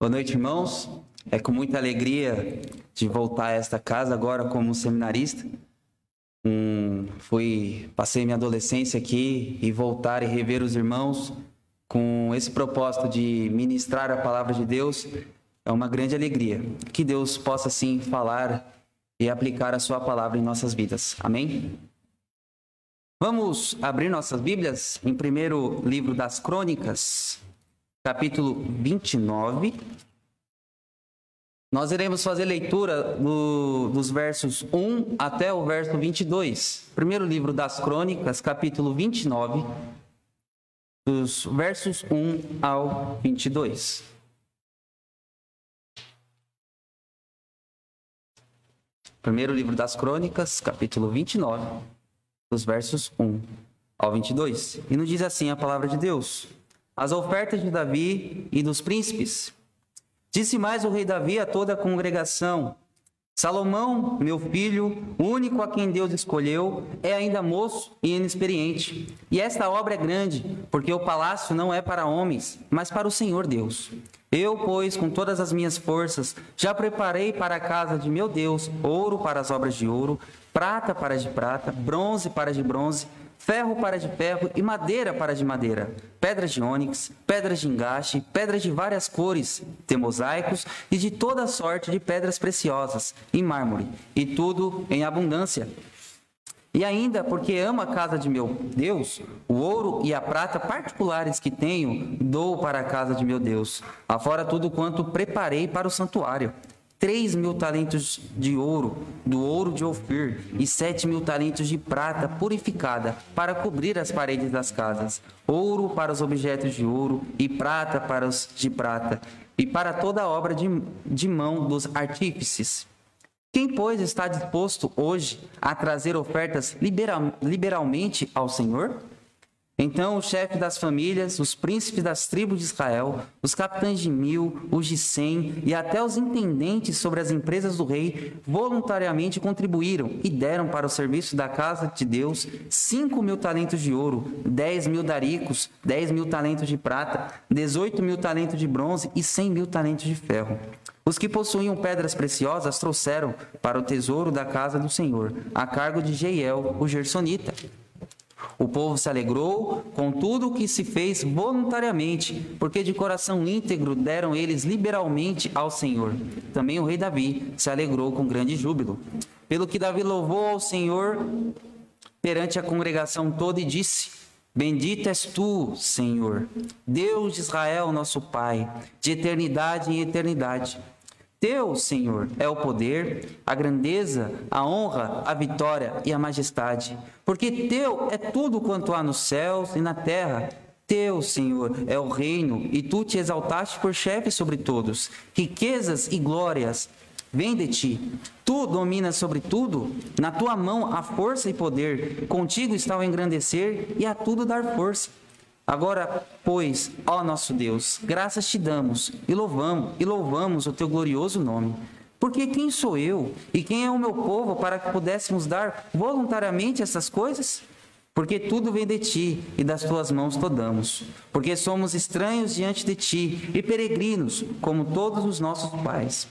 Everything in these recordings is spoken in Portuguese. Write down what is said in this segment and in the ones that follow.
Boa noite, irmãos. É com muita alegria de voltar a esta casa agora como seminarista. Um, fui, passei minha adolescência aqui e voltar e rever os irmãos com esse propósito de ministrar a palavra de Deus é uma grande alegria. Que Deus possa sim falar e aplicar a sua palavra em nossas vidas. Amém? Vamos abrir nossas Bíblias em primeiro livro das Crônicas, capítulo 29. Nós iremos fazer leitura do, dos versos 1 até o verso 22. Primeiro livro das Crônicas, capítulo 29, dos versos 1 ao 22. Primeiro livro das Crônicas, capítulo 29, dos versos 1 ao 22. E nos diz assim a palavra de Deus: As ofertas de Davi e dos príncipes. Disse mais o rei Davi a toda a congregação: Salomão, meu filho, único a quem Deus escolheu, é ainda moço e inexperiente. E esta obra é grande, porque o palácio não é para homens, mas para o Senhor Deus. Eu, pois, com todas as minhas forças, já preparei para a casa de meu Deus ouro para as obras de ouro, prata para de prata, bronze para de bronze, ferro para de ferro e madeira para de madeira, pedras de ônix, pedras de engaste, pedras de várias cores, de mosaicos e de toda sorte de pedras preciosas, e mármore, e tudo em abundância. E ainda, porque amo a casa de meu Deus, o ouro e a prata particulares que tenho, dou para a casa de meu Deus, afora tudo quanto preparei para o santuário. Três mil talentos de ouro, do ouro de Ofir, e sete mil talentos de prata purificada, para cobrir as paredes das casas. Ouro para os objetos de ouro, e prata para os de prata, e para toda a obra de, de mão dos artífices quem, pois, está disposto hoje a trazer ofertas liberal, liberalmente ao Senhor? Então o chefe das famílias, os príncipes das tribos de Israel, os capitães de mil, os de cem e até os intendentes sobre as empresas do rei voluntariamente contribuíram e deram para o serviço da casa de Deus cinco mil talentos de ouro, dez mil daricos, dez mil talentos de prata, dezoito mil talentos de bronze e cem mil talentos de ferro. Os que possuíam pedras preciosas trouxeram para o tesouro da casa do Senhor, a cargo de Jeiel, o Gersonita. O povo se alegrou com tudo o que se fez voluntariamente, porque de coração íntegro deram eles liberalmente ao Senhor. Também o rei Davi se alegrou com grande júbilo. Pelo que Davi louvou ao Senhor perante a congregação toda e disse: Bendito és tu, Senhor, Deus de Israel, nosso Pai, de eternidade em eternidade. Teu, Senhor, é o poder, a grandeza, a honra, a vitória e a majestade, porque teu é tudo quanto há nos céus e na terra. Teu, Senhor, é o reino, e tu te exaltaste por chefe sobre todos. Riquezas e glórias vêm de ti. Tu dominas sobre tudo, na tua mão há força e poder. Contigo está o engrandecer e a tudo dar força. Agora, pois, ó nosso Deus, graças te damos e louvamos e louvamos o teu glorioso nome. Porque quem sou eu e quem é o meu povo para que pudéssemos dar voluntariamente essas coisas? Porque tudo vem de ti e das tuas mãos todamos. Porque somos estranhos diante de ti e peregrinos, como todos os nossos pais.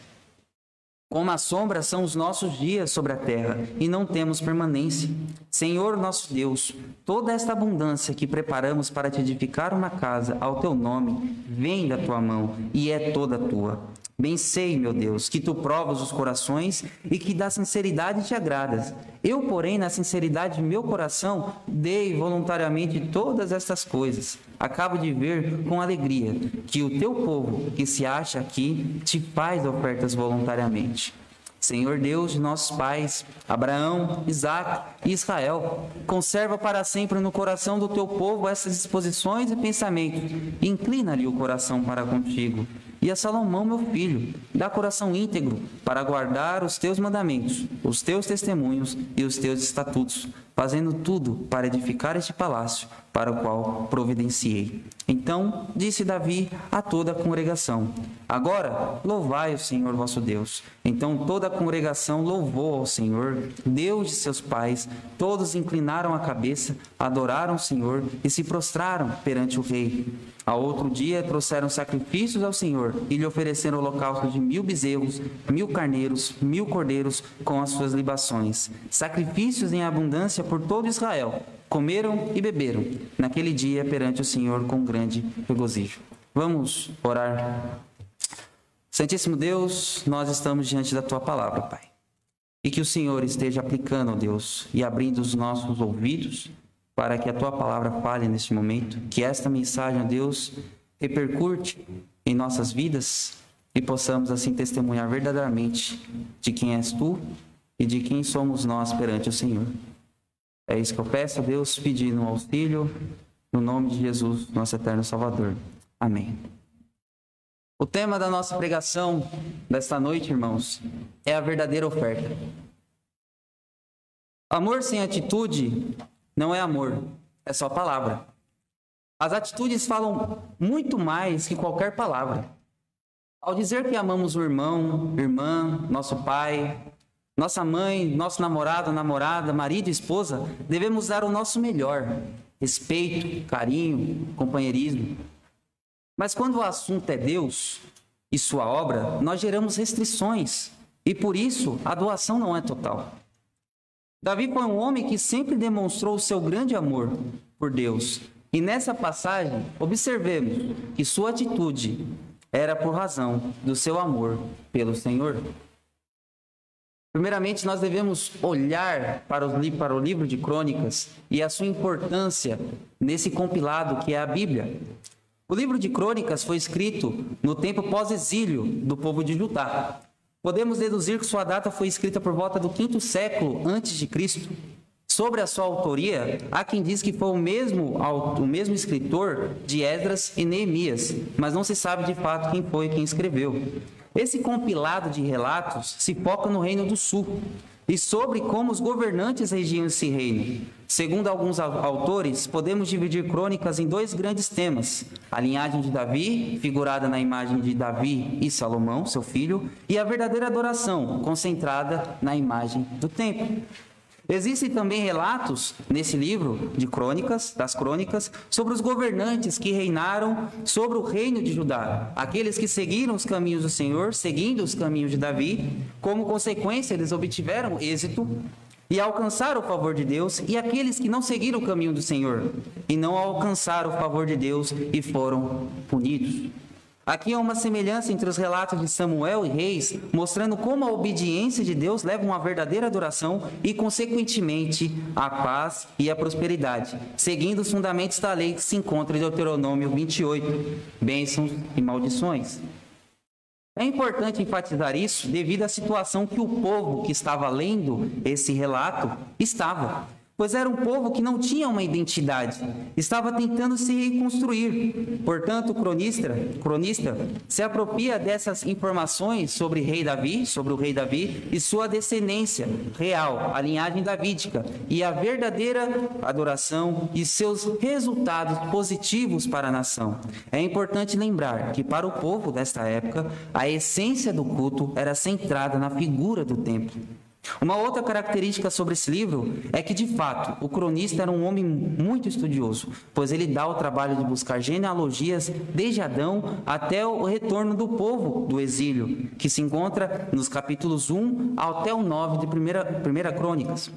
Como a sombra são os nossos dias sobre a terra, e não temos permanência. Senhor nosso Deus, toda esta abundância que preparamos para te edificar uma casa ao teu nome, vem da tua mão e é toda tua. Bem sei, meu Deus, que tu provas os corações e que da sinceridade te agradas. Eu, porém, na sinceridade de meu coração, dei voluntariamente todas estas coisas. Acabo de ver com alegria que o teu povo, que se acha aqui, te faz ofertas voluntariamente. Senhor Deus de nossos pais, Abraão, Isaac e Israel, conserva para sempre no coração do teu povo essas disposições e pensamentos. Inclina-lhe o coração para contigo e a Salomão, meu filho, dá coração íntegro para guardar os teus mandamentos, os teus testemunhos e os teus estatutos, fazendo tudo para edificar este palácio para o qual providenciei. Então disse Davi a toda a congregação: Agora louvai o Senhor vosso Deus. Então toda a congregação louvou ao Senhor, Deus de seus pais. Todos inclinaram a cabeça, adoraram o Senhor e se prostraram perante o rei. A outro dia trouxeram sacrifícios ao Senhor e lhe ofereceram holocausto de mil bezerros, mil carneiros, mil cordeiros com as suas libações. Sacrifícios em abundância por todo Israel. Comeram e beberam naquele dia perante o Senhor com grande regozijo. Vamos orar. Santíssimo Deus, nós estamos diante da tua palavra, Pai. E que o Senhor esteja aplicando, Deus, e abrindo os nossos ouvidos para que a tua palavra fale neste momento, que esta mensagem, Deus, repercute em nossas vidas e possamos assim testemunhar verdadeiramente de quem és tu e de quem somos nós perante o Senhor. É isso que eu peço, Deus, pedindo um auxílio no nome de Jesus, nosso eterno Salvador. Amém. O tema da nossa pregação desta noite, irmãos, é a verdadeira oferta. Amor sem atitude não é amor, é só palavra. As atitudes falam muito mais que qualquer palavra. Ao dizer que amamos o irmão, irmã, nosso pai, nossa mãe, nosso namorado, namorada, marido, esposa, devemos dar o nosso melhor. Respeito, carinho, companheirismo. Mas quando o assunto é Deus e sua obra, nós geramos restrições. E por isso a doação não é total. Davi foi um homem que sempre demonstrou o seu grande amor por Deus. E nessa passagem, observemos que sua atitude era por razão do seu amor pelo Senhor. Primeiramente, nós devemos olhar para, os, para o livro de Crônicas e a sua importância nesse compilado que é a Bíblia. O livro de Crônicas foi escrito no tempo pós-exílio do povo de Judá. Podemos deduzir que sua data foi escrita por volta do quinto século antes de Cristo. Sobre a sua autoria, há quem diz que foi o mesmo, o mesmo escritor de Esdras e Neemias, mas não se sabe de fato quem foi quem escreveu. Esse compilado de relatos se foca no Reino do Sul, e sobre como os governantes regiam esse reino. Segundo alguns autores, podemos dividir crônicas em dois grandes temas: a linhagem de Davi, figurada na imagem de Davi e Salomão, seu filho, e a verdadeira adoração, concentrada na imagem do templo. Existem também relatos nesse livro de crônicas, das crônicas, sobre os governantes que reinaram sobre o reino de Judá, aqueles que seguiram os caminhos do Senhor, seguindo os caminhos de Davi, como consequência eles obtiveram êxito e alcançaram o favor de Deus, e aqueles que não seguiram o caminho do Senhor e não alcançaram o favor de Deus e foram punidos. Aqui há uma semelhança entre os relatos de Samuel e Reis, mostrando como a obediência de Deus leva a uma verdadeira adoração e, consequentemente, a paz e a prosperidade, seguindo os fundamentos da lei que se encontra em Deuteronômio 28, bênçãos e maldições. É importante enfatizar isso devido à situação que o povo que estava lendo esse relato estava pois era um povo que não tinha uma identidade, estava tentando se reconstruir. Portanto, o cronista, cronista se apropria dessas informações sobre rei Davi, sobre o rei Davi e sua descendência real, a linhagem davídica e a verdadeira adoração e seus resultados positivos para a nação. É importante lembrar que para o povo desta época, a essência do culto era centrada na figura do templo. Uma outra característica sobre esse livro é que, de fato, o cronista era um homem muito estudioso, pois ele dá o trabalho de buscar genealogias desde Adão até o retorno do povo do exílio, que se encontra nos capítulos 1 até o 9 de primeira, primeira Crônicas.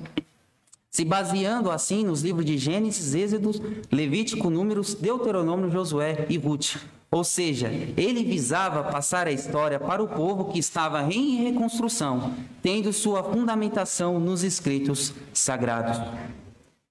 Se baseando assim nos livros de Gênesis, Êxodo, Levítico, Números, Deuteronômio, Josué e Ruth. Ou seja, ele visava passar a história para o povo que estava em reconstrução, tendo sua fundamentação nos escritos sagrados.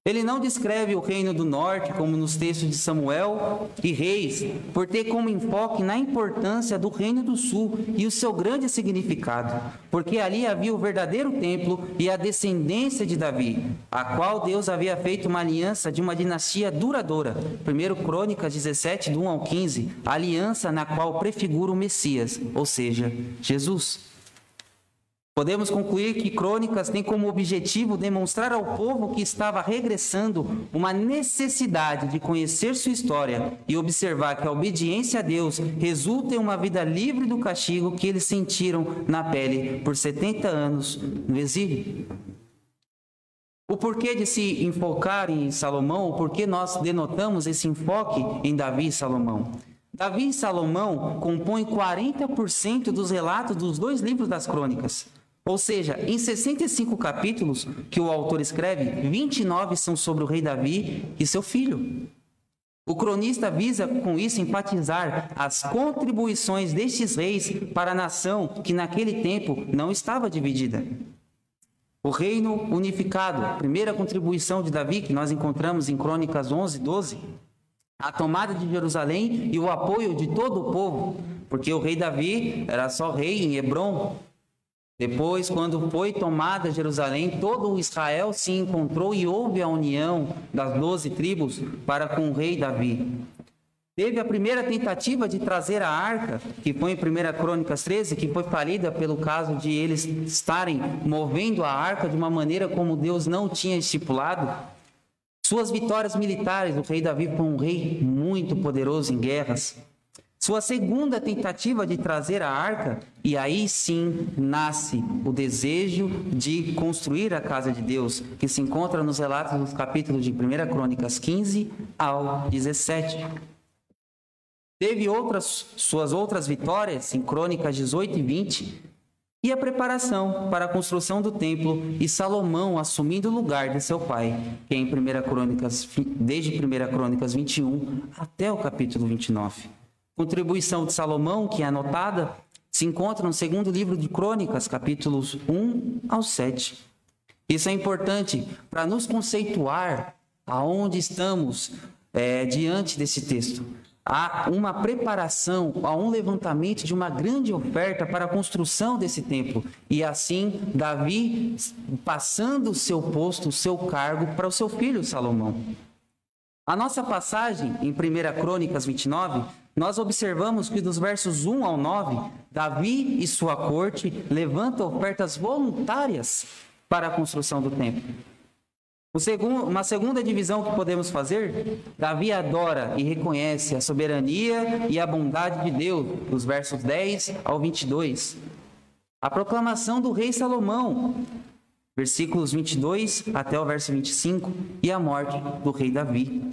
Ele não descreve o reino do norte, como nos textos de Samuel e Reis, por ter como enfoque na importância do reino do sul e o seu grande significado, porque ali havia o verdadeiro templo e a descendência de Davi, a qual Deus havia feito uma aliança de uma dinastia duradoura. 1 Crônicas 17, do 1 ao 15, aliança na qual prefigura o Messias, ou seja, Jesus. Podemos concluir que Crônicas tem como objetivo demonstrar ao povo que estava regressando uma necessidade de conhecer sua história e observar que a obediência a Deus resulta em uma vida livre do castigo que eles sentiram na pele por 70 anos no exílio. O porquê de se enfocar em Salomão, o porquê nós denotamos esse enfoque em Davi e Salomão? Davi e Salomão compõem 40% dos relatos dos dois livros das crônicas. Ou seja, em 65 capítulos que o autor escreve, 29 são sobre o rei Davi e seu filho. O cronista visa com isso enfatizar as contribuições destes reis para a nação que naquele tempo não estava dividida. O reino unificado, primeira contribuição de Davi, que nós encontramos em Crônicas 11, 12. A tomada de Jerusalém e o apoio de todo o povo, porque o rei Davi era só rei em Hebron. Depois, quando foi tomada Jerusalém, todo o Israel se encontrou e houve a união das doze tribos para com o rei Davi. Teve a primeira tentativa de trazer a arca, que foi em 1 Crônicas 13, que foi falida pelo caso de eles estarem movendo a arca de uma maneira como Deus não tinha estipulado. Suas vitórias militares, o rei Davi foi um rei muito poderoso em guerras. Sua segunda tentativa de trazer a arca, e aí sim nasce o desejo de construir a casa de Deus, que se encontra nos relatos dos capítulos de 1 Crônicas 15 ao 17. Teve outras suas outras vitórias em Crônicas 18 e 20 e a preparação para a construção do templo e Salomão assumindo o lugar de seu pai, que é em 1 Crônicas desde 1 Crônicas 21 até o capítulo 29. Contribuição de Salomão, que é anotada, se encontra no segundo livro de Crônicas, capítulos 1 ao 7. Isso é importante para nos conceituar aonde estamos é, diante desse texto há uma preparação, há um levantamento de uma grande oferta para a construção desse templo. E assim, Davi passando o seu posto, o seu cargo para o seu filho Salomão. A nossa passagem em 1 Crônicas 29, nós observamos que dos versos 1 ao 9, Davi e sua corte levantam ofertas voluntárias para a construção do templo uma segunda divisão que podemos fazer, Davi adora e reconhece a soberania e a bondade de Deus, dos versos 10 ao 22. A proclamação do rei Salomão, versículos 22 até o verso 25, e a morte do rei Davi.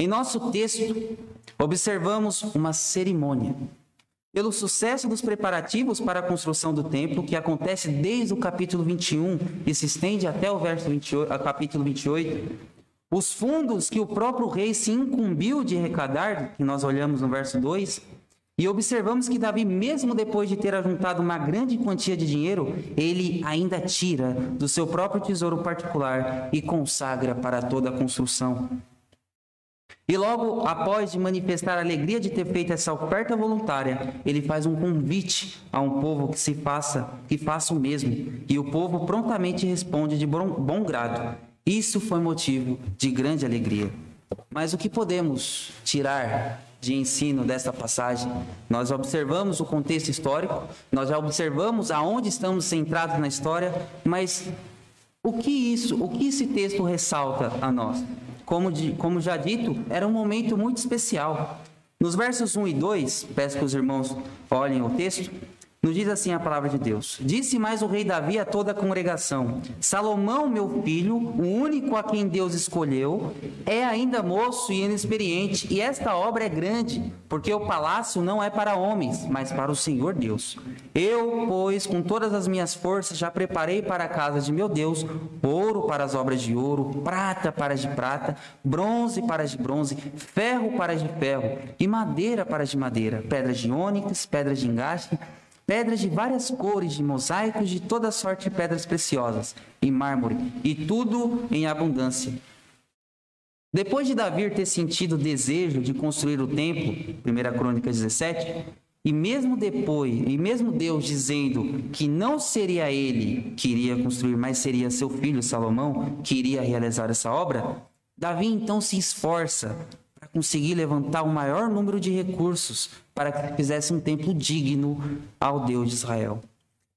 Em nosso texto, observamos uma cerimônia pelo sucesso dos preparativos para a construção do templo, que acontece desde o capítulo 21 e se estende até o verso 28, capítulo 28, os fundos que o próprio rei se incumbiu de arrecadar, que nós olhamos no verso 2, e observamos que Davi, mesmo depois de ter ajuntado uma grande quantia de dinheiro, ele ainda tira do seu próprio tesouro particular e consagra para toda a construção. E logo após de manifestar a alegria de ter feito essa oferta voluntária, ele faz um convite a um povo que se faça, que faça o mesmo. E o povo prontamente responde de bom, bom grado. Isso foi motivo de grande alegria. Mas o que podemos tirar de ensino dessa passagem? Nós observamos o contexto histórico, nós já observamos aonde estamos centrados na história, mas o que isso, o que esse texto ressalta a nós? Como, de, como já dito, era um momento muito especial. Nos versos 1 e 2, peço que os irmãos olhem o texto, nos diz assim a palavra de Deus: Disse mais o rei Davi a toda a congregação: Salomão, meu filho, o único a quem Deus escolheu, é ainda moço e inexperiente, e esta obra é grande, porque o palácio não é para homens, mas para o Senhor Deus. Eu, pois, com todas as minhas forças, já preparei para a casa de meu Deus ouro para as obras de ouro, prata para as de prata, bronze para as de bronze, ferro para as de ferro, e madeira para as de madeira, pedras de ônix, pedras de engaste pedras de várias cores, de mosaicos, de toda sorte de pedras preciosas, e mármore, e tudo em abundância. Depois de Davi ter sentido o desejo de construir o templo, 1 Crônica 17, e mesmo depois, e mesmo Deus dizendo que não seria ele que iria construir, mas seria seu filho Salomão que iria realizar essa obra, Davi então se esforça conseguir levantar o maior número de recursos para que fizesse um templo digno ao Deus de Israel.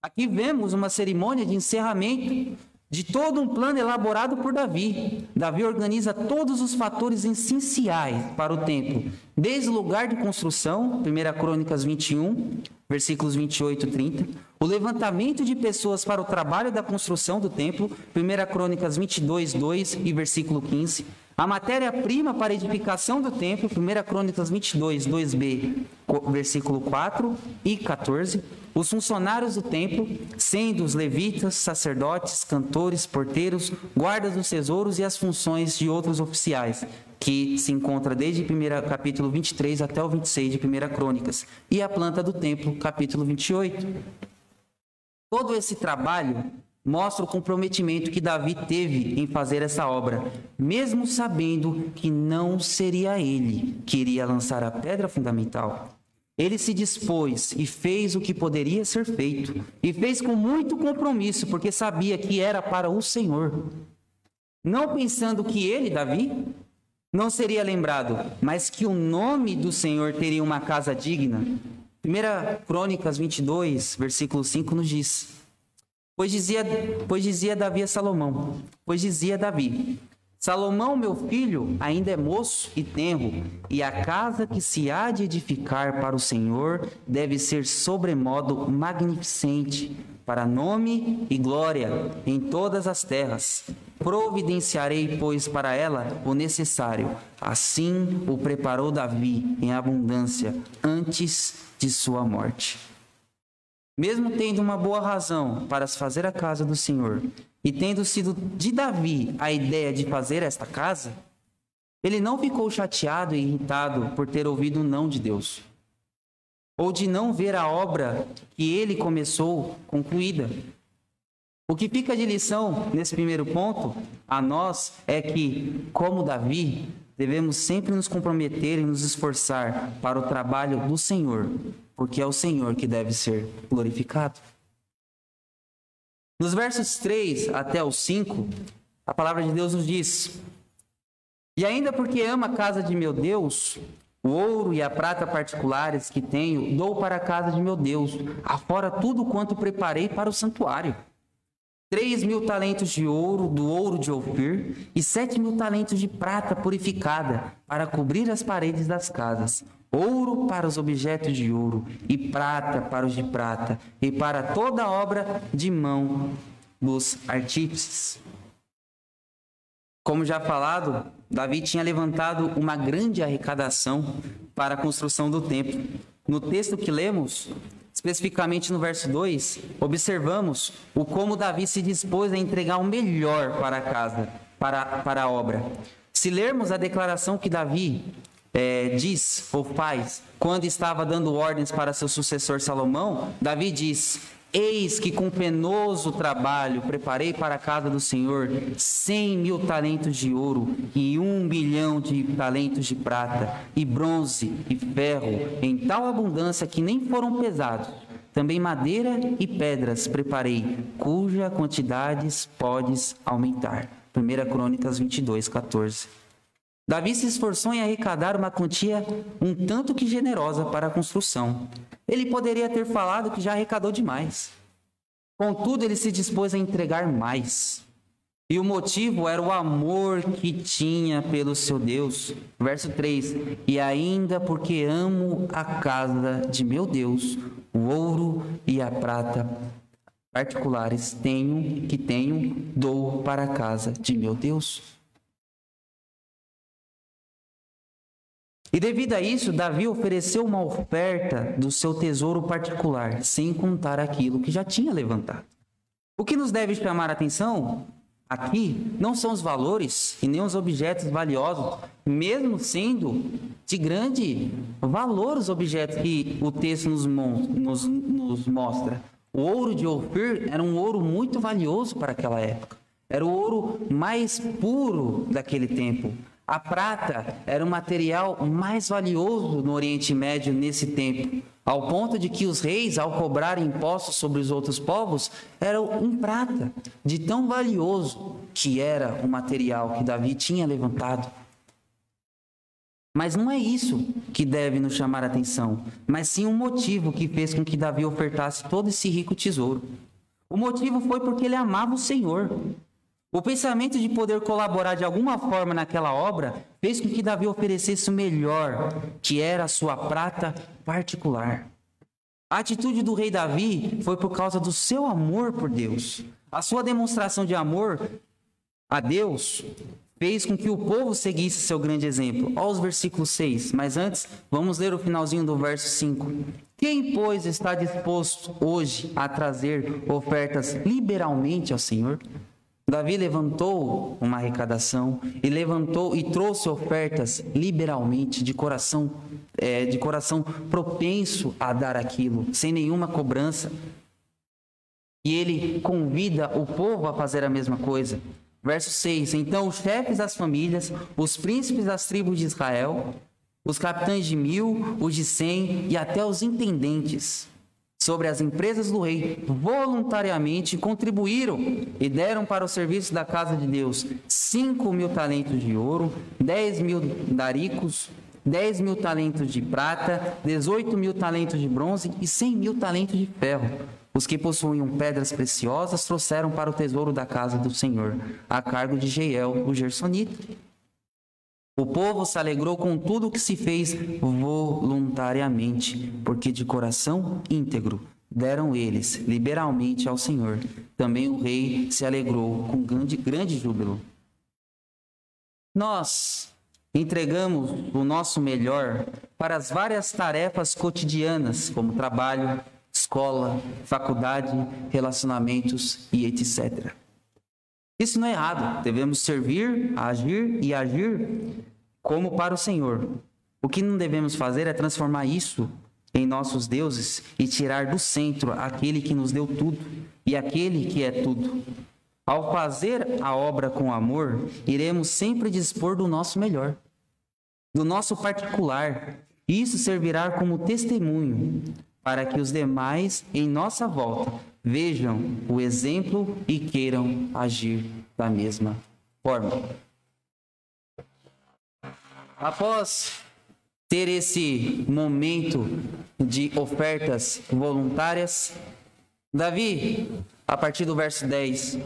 Aqui vemos uma cerimônia de encerramento de todo um plano elaborado por Davi. Davi organiza todos os fatores essenciais para o templo, desde o lugar de construção, 1 Crônicas 21, versículos 28 e 30. O levantamento de pessoas para o trabalho da construção do templo, 1 Crônicas 22, 2 e versículo 15. A matéria-prima para a edificação do templo, 1 Crônicas 22, 2b, versículo 4 e 14. Os funcionários do templo, sendo os levitas, sacerdotes, cantores, porteiros, guardas dos tesouros e as funções de outros oficiais, que se encontra desde o capítulo 23 até o 26 de 1 Crônicas, e a planta do templo, capítulo 28. Todo esse trabalho mostra o comprometimento que Davi teve em fazer essa obra, mesmo sabendo que não seria ele que iria lançar a pedra fundamental. Ele se dispôs e fez o que poderia ser feito, e fez com muito compromisso, porque sabia que era para o Senhor. Não pensando que ele, Davi, não seria lembrado, mas que o nome do Senhor teria uma casa digna. 1 Crônicas 22, versículo 5 nos diz: Pois dizia, pois dizia Davi a Salomão, pois dizia Davi, Salomão, meu filho, ainda é moço e tenro, e a casa que se há de edificar para o Senhor deve ser sobremodo magnificente, para nome e glória em todas as terras. Providenciarei, pois, para ela o necessário. Assim o preparou Davi em abundância antes de sua morte. Mesmo tendo uma boa razão para se fazer a casa do Senhor, e tendo sido de Davi a ideia de fazer esta casa, ele não ficou chateado e irritado por ter ouvido o não de Deus, ou de não ver a obra que ele começou concluída. O que fica de lição nesse primeiro ponto a nós é que, como Davi, devemos sempre nos comprometer e nos esforçar para o trabalho do Senhor, porque é o Senhor que deve ser glorificado. Nos versos 3 até os 5, a palavra de Deus nos diz: E ainda porque ama a casa de meu Deus, o ouro e a prata particulares que tenho, dou para a casa de meu Deus, afora tudo quanto preparei para o santuário. Três mil talentos de ouro, do ouro de Ofir, e sete mil talentos de prata purificada, para cobrir as paredes das casas ouro para os objetos de ouro, e prata para os de prata, e para toda obra de mão dos artífices. Como já falado, Davi tinha levantado uma grande arrecadação para a construção do templo. No texto que lemos, especificamente no verso 2, observamos o como Davi se dispôs a entregar o melhor para a casa, para, para a obra. Se lermos a declaração que Davi é, diz ou faz, quando estava dando ordens para seu sucessor Salomão, Davi diz: Eis que com penoso trabalho preparei para a casa do Senhor cem mil talentos de ouro e um bilhão de talentos de prata, e bronze e ferro, em tal abundância que nem foram pesados. Também madeira e pedras preparei, cuja quantidades podes aumentar. 1 Crônicas 22, 14. Davi se esforçou em arrecadar uma quantia um tanto que generosa para a construção. Ele poderia ter falado que já arrecadou demais. Contudo, ele se dispôs a entregar mais. E o motivo era o amor que tinha pelo seu Deus. Verso 3: E ainda porque amo a casa de meu Deus, o ouro e a prata particulares tenho que tenho dou para a casa de meu Deus. E devido a isso, Davi ofereceu uma oferta do seu tesouro particular, sem contar aquilo que já tinha levantado. O que nos deve chamar a atenção aqui não são os valores e nem os objetos valiosos, mesmo sendo de grande valor os objetos que o texto nos, nos, nos mostra. O ouro de Ofir era um ouro muito valioso para aquela época. Era o ouro mais puro daquele tempo. A prata era o material mais valioso no Oriente Médio nesse tempo, ao ponto de que os reis, ao cobrarem impostos sobre os outros povos, eram em prata, de tão valioso que era o material que Davi tinha levantado. Mas não é isso que deve nos chamar a atenção, mas sim um motivo que fez com que Davi ofertasse todo esse rico tesouro. O motivo foi porque ele amava o Senhor. O pensamento de poder colaborar de alguma forma naquela obra fez com que Davi oferecesse o melhor, que era a sua prata particular. A atitude do rei Davi foi por causa do seu amor por Deus. A sua demonstração de amor a Deus fez com que o povo seguisse seu grande exemplo. Olha os versículos 6. Mas antes, vamos ler o finalzinho do verso 5. Quem, pois, está disposto hoje a trazer ofertas liberalmente ao Senhor? Davi levantou uma arrecadação e levantou e trouxe ofertas liberalmente, de coração, é, de coração propenso a dar aquilo, sem nenhuma cobrança. E ele convida o povo a fazer a mesma coisa. Verso 6: Então os chefes das famílias, os príncipes das tribos de Israel, os capitães de mil, os de cem e até os intendentes sobre as empresas do rei voluntariamente contribuíram e deram para o serviço da casa de Deus cinco mil talentos de ouro, dez mil daricos, dez mil talentos de prata, dezoito mil talentos de bronze e cem mil talentos de ferro. Os que possuíam pedras preciosas trouxeram para o tesouro da casa do Senhor, a cargo de Jeiel, o Gersonita. O povo se alegrou com tudo o que se fez voluntariamente, porque de coração íntegro deram eles liberalmente ao Senhor. Também o rei se alegrou com grande, grande júbilo. Nós entregamos o nosso melhor para as várias tarefas cotidianas, como trabalho, escola, faculdade, relacionamentos e etc. Isso não é errado. Devemos servir, agir e agir como para o Senhor. O que não devemos fazer é transformar isso em nossos deuses e tirar do centro aquele que nos deu tudo e aquele que é tudo. Ao fazer a obra com amor, iremos sempre dispor do nosso melhor, do nosso particular. Isso servirá como testemunho para que os demais em nossa volta vejam o exemplo e queiram agir da mesma forma. Após ter esse momento de ofertas voluntárias, Davi, a partir do verso 10,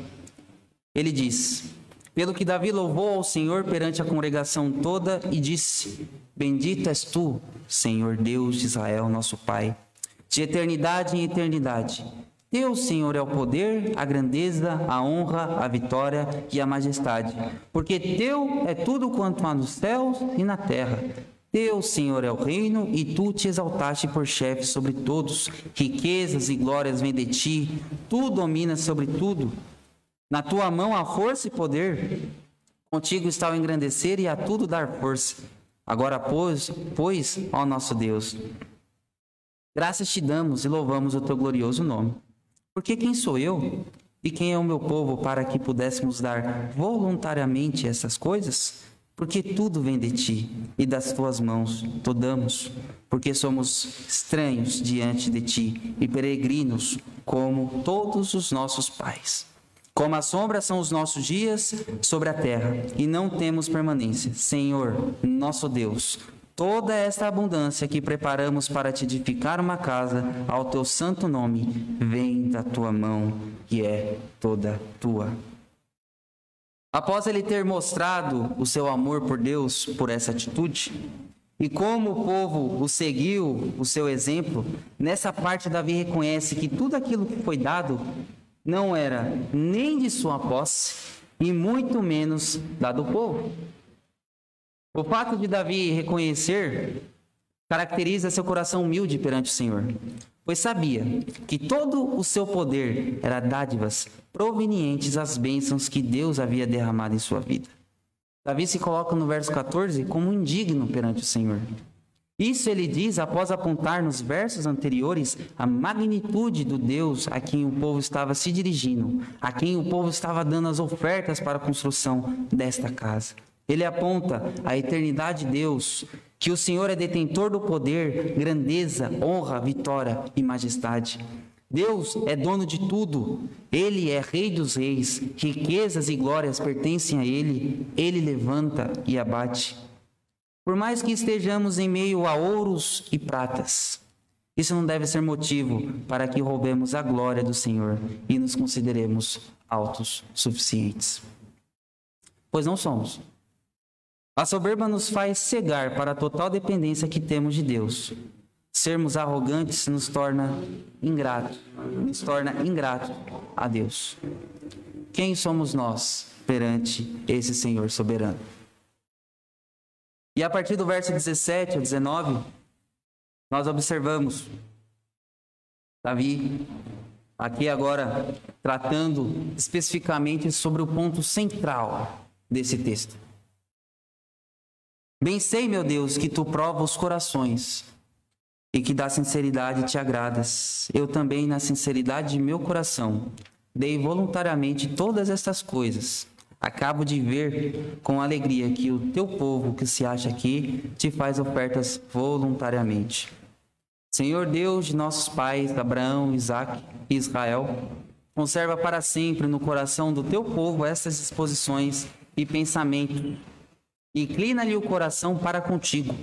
ele diz: Pelo que Davi louvou ao Senhor perante a congregação toda e disse: Bendito és tu, Senhor Deus de Israel, nosso Pai, de eternidade em eternidade. Teu, Senhor, é o poder, a grandeza, a honra, a vitória e a majestade. Porque teu é tudo quanto há nos céus e na terra. Teu, Senhor, é o reino, e tu te exaltaste por chefe sobre todos. Riquezas e glórias vêm de ti, tu dominas sobre tudo. Na tua mão há força e poder. Contigo está o engrandecer e a tudo dar força. Agora, pois, pois, ó nosso Deus, graças te damos e louvamos o teu glorioso nome. Porque quem sou eu e quem é o meu povo para que pudéssemos dar voluntariamente essas coisas? Porque tudo vem de ti e das tuas mãos tu damos, porque somos estranhos diante de ti e peregrinos como todos os nossos pais. Como a sombra são os nossos dias sobre a terra, e não temos permanência. Senhor, nosso Deus, toda esta abundância que preparamos para te edificar uma casa ao teu santo nome vem da tua mão, que é toda tua. Após ele ter mostrado o seu amor por Deus por essa atitude, e como o povo o seguiu, o seu exemplo, nessa parte Davi reconhece que tudo aquilo que foi dado não era nem de sua posse e muito menos da do povo. O fato de Davi reconhecer caracteriza seu coração humilde perante o Senhor, pois sabia que todo o seu poder era dádivas provenientes das bênçãos que Deus havia derramado em sua vida. Davi se coloca no verso 14 como indigno perante o Senhor. Isso ele diz após apontar nos versos anteriores a magnitude do Deus a quem o povo estava se dirigindo, a quem o povo estava dando as ofertas para a construção desta casa. Ele aponta a eternidade de Deus, que o Senhor é detentor do poder, grandeza, honra, vitória e majestade. Deus é dono de tudo, Ele é Rei dos Reis, riquezas e glórias pertencem a Ele, Ele levanta e abate. Por mais que estejamos em meio a ouros e pratas, isso não deve ser motivo para que roubemos a glória do Senhor e nos consideremos altos suficientes. Pois não somos. A soberba nos faz cegar para a total dependência que temos de Deus. sermos arrogantes nos torna ingrato, nos torna ingrato a Deus. Quem somos nós perante esse Senhor soberano? E a partir do verso 17 ao 19, nós observamos Davi aqui agora tratando especificamente sobre o ponto central desse texto. Bem sei, meu Deus, que tu prova os corações e que da sinceridade te agradas. Eu também, na sinceridade de meu coração, dei voluntariamente todas estas coisas. Acabo de ver com alegria que o teu povo que se acha aqui te faz ofertas voluntariamente. Senhor Deus de nossos pais, Abraão, Isaac e Israel, conserva para sempre no coração do teu povo estas disposições e pensamentos Inclina-lhe o coração para contigo.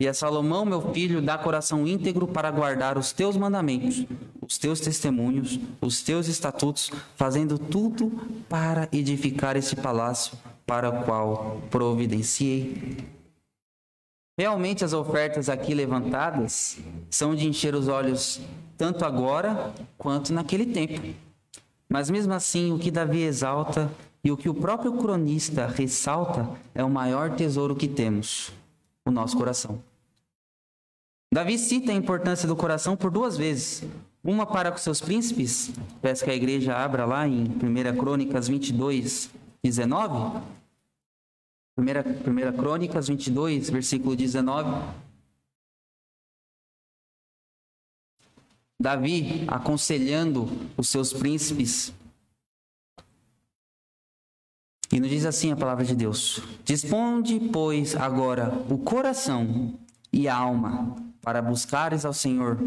E a Salomão, meu filho, dá coração íntegro para guardar os teus mandamentos, os teus testemunhos, os teus estatutos, fazendo tudo para edificar este palácio para o qual providenciei. Realmente as ofertas aqui levantadas são de encher os olhos tanto agora quanto naquele tempo. Mas mesmo assim, o que Davi exalta e o que o próprio cronista ressalta é o maior tesouro que temos, o nosso coração. Davi cita a importância do coração por duas vezes. Uma para com seus príncipes, peço que a igreja abra lá em 1 Crônicas 22, 19. 1 Crônicas 22, versículo 19. Davi aconselhando os seus príncipes e nos diz assim a palavra de Deus: Disponde, pois, agora o coração e a alma para buscares ao Senhor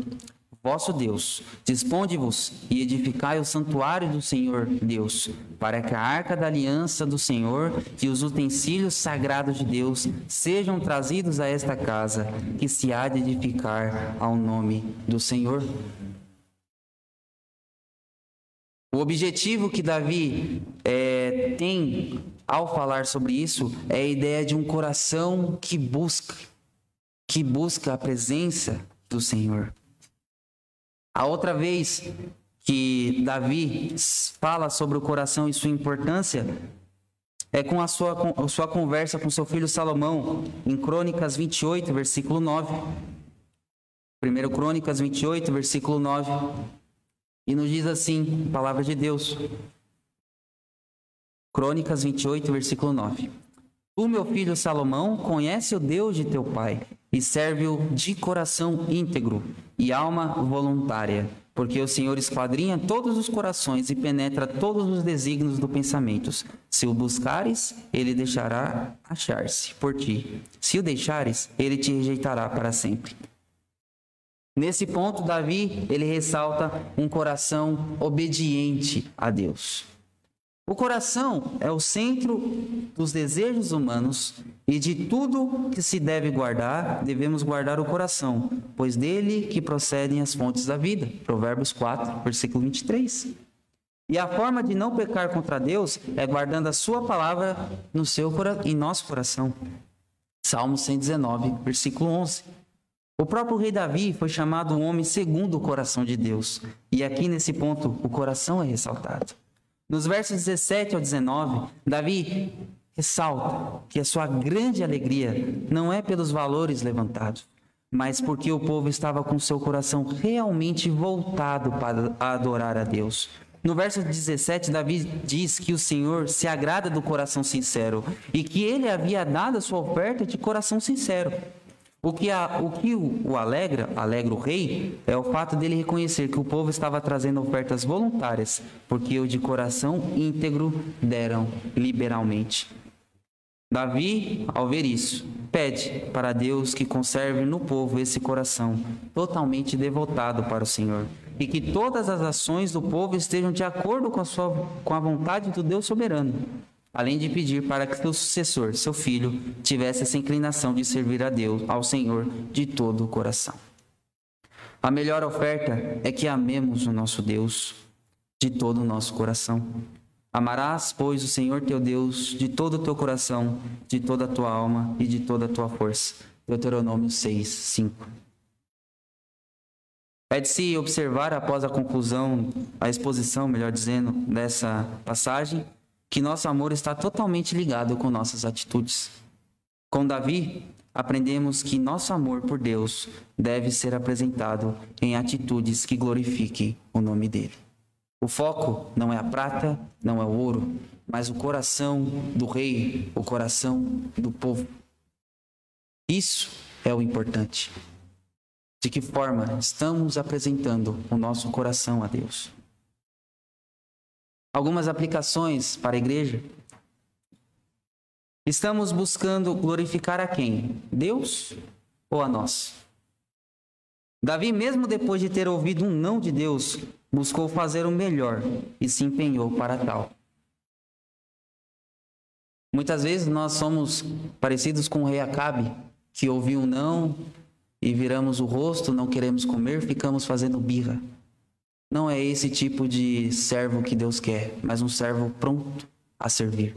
vosso Deus. Disponde-vos e edificai o santuário do Senhor Deus, para que a arca da aliança do Senhor e os utensílios sagrados de Deus sejam trazidos a esta casa, que se há de edificar ao nome do Senhor. O objetivo que Davi é, tem ao falar sobre isso é a ideia de um coração que busca, que busca a presença do Senhor. A outra vez que Davi fala sobre o coração e sua importância é com a sua, com a sua conversa com seu filho Salomão, em Crônicas 28, versículo 9. 1 Crônicas 28, versículo 9. E nos diz assim, palavra de Deus. Crônicas 28, versículo 9. Tu, meu filho Salomão, conhece o Deus de teu pai e serve-o de coração íntegro e alma voluntária, porque o Senhor esquadrinha todos os corações e penetra todos os desígnios do pensamento. Se o buscares, ele deixará achar-se por ti. Se o deixares, ele te rejeitará para sempre. Nesse ponto, Davi, ele ressalta um coração obediente a Deus. O coração é o centro dos desejos humanos e de tudo que se deve guardar, devemos guardar o coração, pois dele que procedem as fontes da vida. Provérbios 4, versículo 23. E a forma de não pecar contra Deus é guardando a sua palavra no seu em nosso coração. Salmo 119, versículo 11. O próprio rei Davi foi chamado um homem segundo o coração de Deus. E aqui nesse ponto, o coração é ressaltado. Nos versos 17 ao 19, Davi ressalta que a sua grande alegria não é pelos valores levantados, mas porque o povo estava com seu coração realmente voltado para adorar a Deus. No verso 17, Davi diz que o Senhor se agrada do coração sincero e que ele havia dado a sua oferta de coração sincero. O que, a, o, que o, o alegra, alegra o rei, é o fato dele reconhecer que o povo estava trazendo ofertas voluntárias, porque o de coração íntegro deram liberalmente. Davi, ao ver isso, pede para Deus que conserve no povo esse coração totalmente devotado para o Senhor e que todas as ações do povo estejam de acordo com a, sua, com a vontade do Deus soberano além de pedir para que seu sucessor, seu filho, tivesse essa inclinação de servir a Deus, ao Senhor, de todo o coração. A melhor oferta é que amemos o nosso Deus de todo o nosso coração. Amarás, pois, o Senhor teu Deus de todo o teu coração, de toda a tua alma e de toda a tua força. Deuteronômio 6, 5. É de se observar após a conclusão, a exposição, melhor dizendo, dessa passagem, que nosso amor está totalmente ligado com nossas atitudes. Com Davi, aprendemos que nosso amor por Deus deve ser apresentado em atitudes que glorifiquem o nome dele. O foco não é a prata, não é o ouro, mas o coração do rei, o coração do povo. Isso é o importante. De que forma estamos apresentando o nosso coração a Deus? Algumas aplicações para a igreja. Estamos buscando glorificar a quem? Deus ou a nós? Davi, mesmo depois de ter ouvido um não de Deus, buscou fazer o melhor e se empenhou para tal. Muitas vezes nós somos parecidos com o rei Acabe, que ouviu um não e viramos o rosto, não queremos comer, ficamos fazendo birra. Não é esse tipo de servo que Deus quer, mas um servo pronto a servir.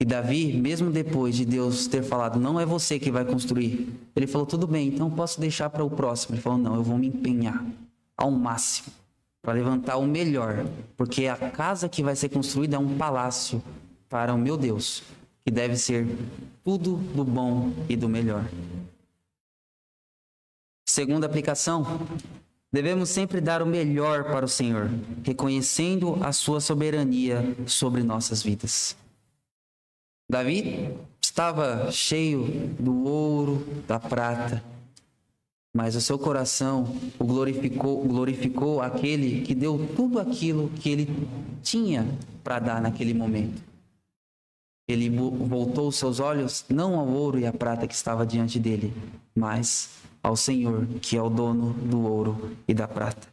E Davi, mesmo depois de Deus ter falado, não é você que vai construir, ele falou: tudo bem, então posso deixar para o próximo. Ele falou: não, eu vou me empenhar ao máximo para levantar o melhor, porque a casa que vai ser construída é um palácio para o meu Deus, que deve ser tudo do bom e do melhor. Segunda aplicação, devemos sempre dar o melhor para o Senhor, reconhecendo a sua soberania sobre nossas vidas. Davi estava cheio do ouro, da prata, mas o seu coração o glorificou, glorificou aquele que deu tudo aquilo que ele tinha para dar naquele momento. Ele voltou seus olhos não ao ouro e à prata que estava diante dele, mas ao Senhor, que é o dono do ouro e da prata.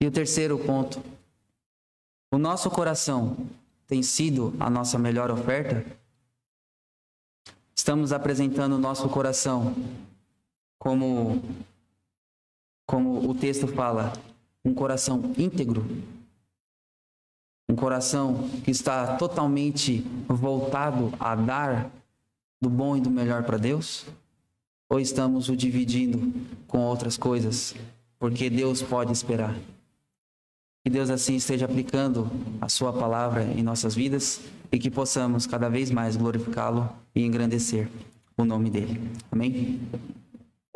E o terceiro ponto: o nosso coração tem sido a nossa melhor oferta? Estamos apresentando o nosso coração como como o texto fala, um coração íntegro, um coração que está totalmente voltado a dar do bom e do melhor para Deus? Ou estamos o dividindo com outras coisas? Porque Deus pode esperar. Que Deus assim esteja aplicando a Sua palavra em nossas vidas e que possamos cada vez mais glorificá-lo e engrandecer o nome dele. Amém?